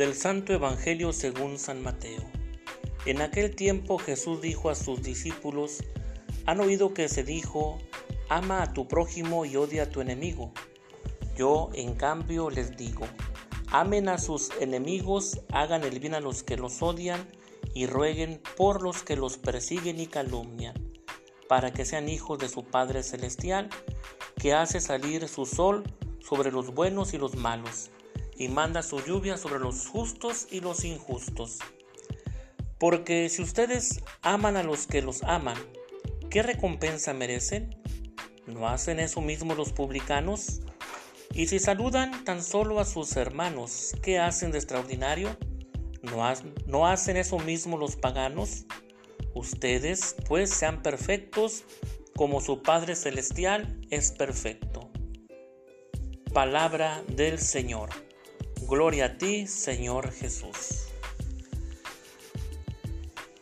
Del Santo Evangelio según San Mateo. En aquel tiempo Jesús dijo a sus discípulos, han oído que se dijo, ama a tu prójimo y odia a tu enemigo. Yo, en cambio, les digo, amen a sus enemigos, hagan el bien a los que los odian y rueguen por los que los persiguen y calumnian, para que sean hijos de su Padre Celestial, que hace salir su sol sobre los buenos y los malos y manda su lluvia sobre los justos y los injustos. Porque si ustedes aman a los que los aman, ¿qué recompensa merecen? ¿No hacen eso mismo los publicanos? Y si saludan tan solo a sus hermanos, ¿qué hacen de extraordinario? ¿No, ¿No, hacen eso mismo los paganos? Ustedes, pues, sean perfectos como su Padre Celestial es perfecto. Palabra del Señor. Gloria a ti, Señor Jesús.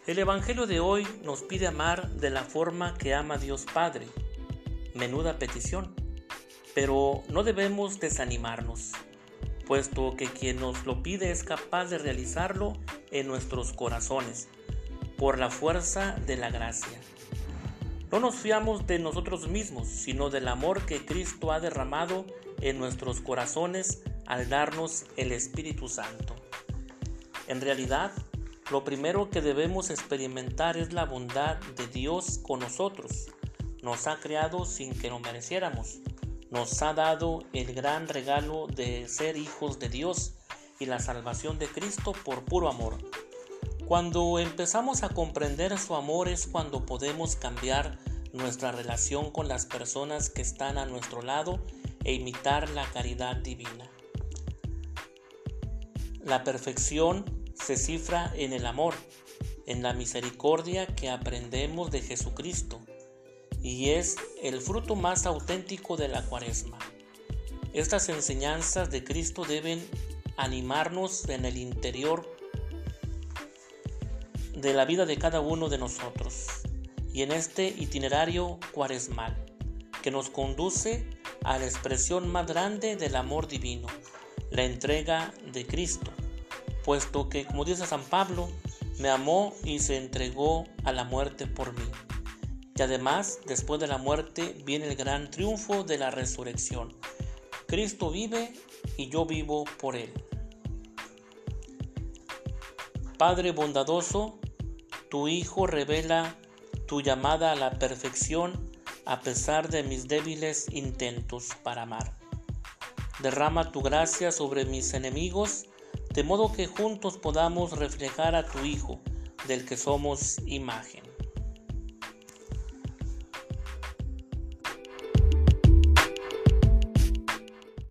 El Evangelio de hoy nos pide amar de la forma que ama Dios Padre. Menuda petición. Pero no debemos desanimarnos, puesto que quien nos lo pide es capaz de realizarlo en nuestros corazones, por la fuerza de la gracia. No nos fiamos de nosotros mismos, sino del amor que Cristo ha derramado en nuestros corazones al darnos el Espíritu Santo. En realidad, lo primero que debemos experimentar es la bondad de Dios con nosotros. Nos ha creado sin que lo mereciéramos. Nos ha dado el gran regalo de ser hijos de Dios y la salvación de Cristo por puro amor. Cuando empezamos a comprender su amor es cuando podemos cambiar nuestra relación con las personas que están a nuestro lado e imitar la caridad divina. La perfección se cifra en el amor, en la misericordia que aprendemos de Jesucristo y es el fruto más auténtico de la cuaresma. Estas enseñanzas de Cristo deben animarnos en el interior de la vida de cada uno de nosotros y en este itinerario cuaresmal que nos conduce a la expresión más grande del amor divino, la entrega de Cristo, puesto que, como dice San Pablo, me amó y se entregó a la muerte por mí. Y además, después de la muerte, viene el gran triunfo de la resurrección. Cristo vive y yo vivo por Él. Padre bondadoso, tu Hijo revela tu llamada a la perfección a pesar de mis débiles intentos para amar. Derrama tu gracia sobre mis enemigos, de modo que juntos podamos reflejar a tu Hijo, del que somos imagen.